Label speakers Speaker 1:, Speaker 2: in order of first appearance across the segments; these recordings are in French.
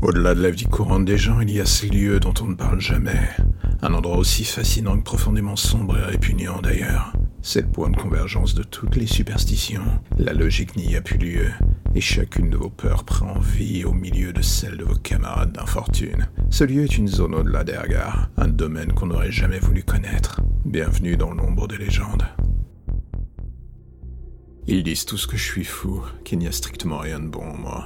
Speaker 1: Au-delà de la vie courante des gens, il y a ces lieux dont on ne parle jamais. Un endroit aussi fascinant que profondément sombre et répugnant d'ailleurs. C'est le point de convergence de toutes les superstitions. La logique n'y a plus lieu, et chacune de vos peurs prend vie au milieu de celle de vos camarades d'infortune. Ce lieu est une zone au-delà des regards, un domaine qu'on n'aurait jamais voulu connaître. Bienvenue dans l'ombre des légendes. Ils disent tous que je suis fou, qu'il n'y a strictement rien de bon en moi.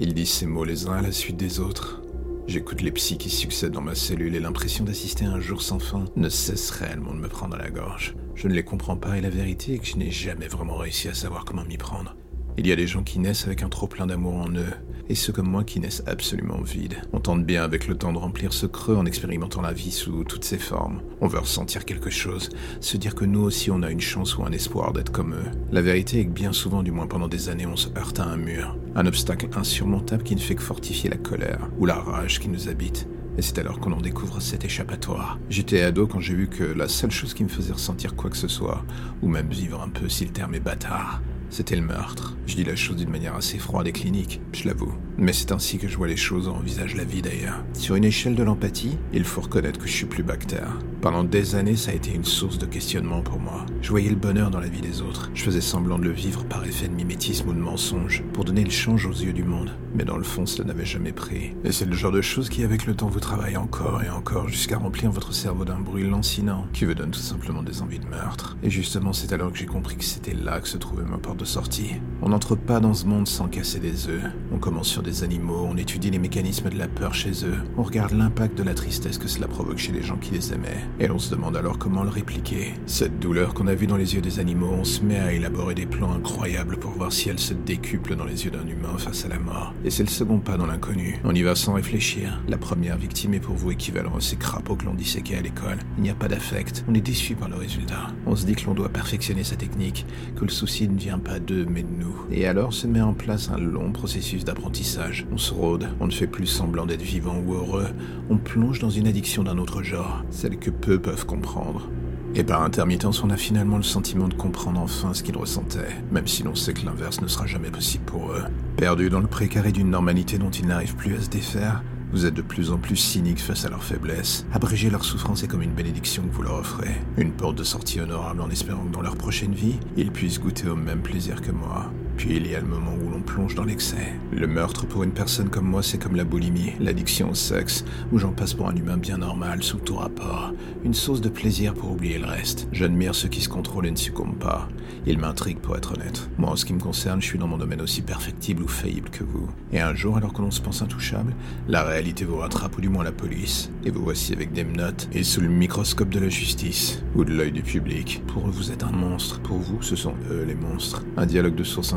Speaker 1: Ils disent ces mots les uns à la suite des autres. J'écoute les psys qui succèdent dans ma cellule et l'impression d'assister à un jour sans fin ne cesse réellement de me prendre à la gorge. Je ne les comprends pas et la vérité est que je n'ai jamais vraiment réussi à savoir comment m'y prendre. Il y a des gens qui naissent avec un trop plein d'amour en eux, et ceux comme moi qui naissent absolument vides. On tente bien avec le temps de remplir ce creux en expérimentant la vie sous toutes ses formes. On veut ressentir quelque chose, se dire que nous aussi on a une chance ou un espoir d'être comme eux. La vérité est que bien souvent, du moins pendant des années, on se heurte à un mur, un obstacle insurmontable qui ne fait que fortifier la colère ou la rage qui nous habite. Et c'est alors qu'on en découvre cet échappatoire. J'étais ado quand j'ai vu que la seule chose qui me faisait ressentir quoi que ce soit, ou même vivre un peu si le terme est bâtard, c'était le meurtre. Je dis la chose d'une manière assez froide et clinique, je l'avoue. Mais c'est ainsi que je vois les choses et envisage la vie d'ailleurs. Sur une échelle de l'empathie, il faut reconnaître que je suis plus bactère. Pendant des années, ça a été une source de questionnement pour moi. Je voyais le bonheur dans la vie des autres. Je faisais semblant de le vivre par effet de mimétisme ou de mensonge, pour donner le change aux yeux du monde. Mais dans le fond, cela n'avait jamais pris. Et c'est le genre de choses qui, avec le temps, vous travaille encore et encore jusqu'à remplir votre cerveau d'un bruit lancinant, qui vous donne tout simplement des envies de meurtre. Et justement, c'est alors que j'ai compris que c'était là que se trouvait ma porte de sortie. On n'entre pas dans ce monde sans casser des œufs. On commence sur des animaux, on étudie les mécanismes de la peur chez eux, on regarde l'impact de la tristesse que cela provoque chez les gens qui les aimaient, et on se demande alors comment le répliquer. Cette douleur qu'on a vue dans les yeux des animaux, on se met à élaborer des plans incroyables pour voir si elle se décuple dans les yeux d'un humain face à la mort. Et c'est le second pas dans l'inconnu. On y va sans réfléchir. La première victime est pour vous équivalent à ces crapauds que l'on disséquait à l'école. Il n'y a pas d'affect. On est déçu par le résultat. Dit que l'on doit perfectionner sa technique, que le souci ne vient pas d'eux mais de nous. Et alors se met en place un long processus d'apprentissage. On se rôde, on ne fait plus semblant d'être vivant ou heureux, on plonge dans une addiction d'un autre genre, celle que peu peuvent comprendre. Et par intermittence, on a finalement le sentiment de comprendre enfin ce qu'ils ressentaient, même si l'on sait que l'inverse ne sera jamais possible pour eux. Perdus dans le précaré d'une normalité dont ils n'arrivent plus à se défaire, vous êtes de plus en plus cyniques face à leur faiblesse. Abréger leur souffrance est comme une bénédiction que vous leur offrez. Une porte de sortie honorable en espérant que dans leur prochaine vie, ils puissent goûter au même plaisir que moi. Puis il y a le moment où l'on plonge dans l'excès. Le meurtre pour une personne comme moi, c'est comme la boulimie, l'addiction au sexe, où j'en passe pour un humain bien normal sous tout rapport. Une source de plaisir pour oublier le reste. J'admire ceux qui se contrôlent et ne succombent pas. Ils m'intriguent pour être honnête. Moi, en ce qui me concerne, je suis dans mon domaine aussi perfectible ou faillible que vous. Et un jour, alors que l'on se pense intouchable, la réalité vous rattrape ou du moins la police. Et vous voici avec des menottes et sous le microscope de la justice ou de l'œil du public. Pour eux, vous êtes un monstre. Pour vous, ce sont eux les monstres. Un dialogue de source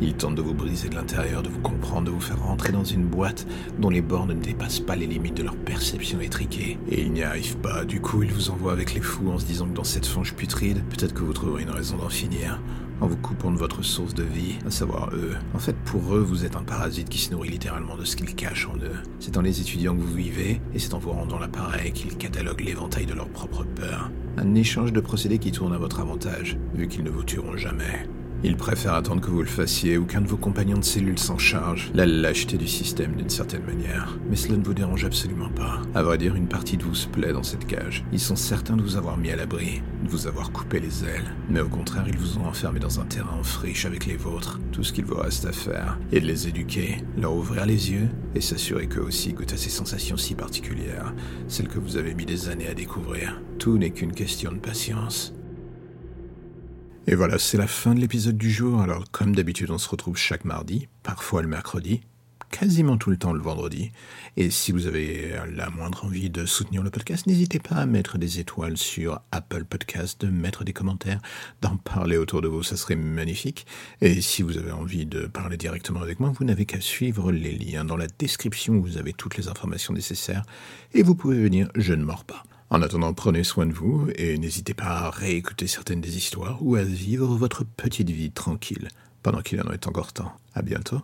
Speaker 1: ils tentent de vous briser de l'intérieur, de vous comprendre, de vous faire rentrer dans une boîte dont les bornes ne dépassent pas les limites de leur perception étriquée. Et ils n'y arrivent pas, du coup ils vous envoient avec les fous en se disant que dans cette fange putride, peut-être que vous trouverez une raison d'en finir en vous coupant de votre source de vie, à savoir eux. En fait, pour eux, vous êtes un parasite qui se nourrit littéralement de ce qu'ils cachent en eux. C'est en les étudiant que vous vivez, et c'est en vous rendant l'appareil qu'ils cataloguent l'éventail de leurs propres peurs. Un échange de procédés qui tourne à votre avantage, vu qu'ils ne vous tueront jamais. Ils préfèrent attendre que vous le fassiez ou qu'un de vos compagnons de cellule s'en charge. La lâcheté du système d'une certaine manière. Mais cela ne vous dérange absolument pas. À vrai dire, une partie de vous se plaît dans cette cage. Ils sont certains de vous avoir mis à l'abri, de vous avoir coupé les ailes. Mais au contraire, ils vous ont enfermé dans un terrain en friche avec les vôtres. Tout ce qu'il vous reste à faire est de les éduquer, leur ouvrir les yeux et s'assurer qu'eux aussi goûtent à ces sensations si particulières, celles que vous avez mis des années à découvrir. Tout n'est qu'une question de patience. Et voilà, c'est la fin de l'épisode du jour. Alors, comme d'habitude, on se retrouve chaque mardi, parfois le mercredi, quasiment tout le temps le vendredi. Et si vous avez la moindre envie de soutenir le podcast, n'hésitez pas à mettre des étoiles sur Apple Podcast, de mettre des commentaires, d'en parler autour de vous, ça serait magnifique. Et si vous avez envie de parler directement avec moi, vous n'avez qu'à suivre les liens dans la description où vous avez toutes les informations nécessaires. Et vous pouvez venir, je ne mords pas. En attendant, prenez soin de vous et n'hésitez pas à réécouter certaines des histoires ou à vivre votre petite vie tranquille pendant qu'il en est encore temps. À bientôt.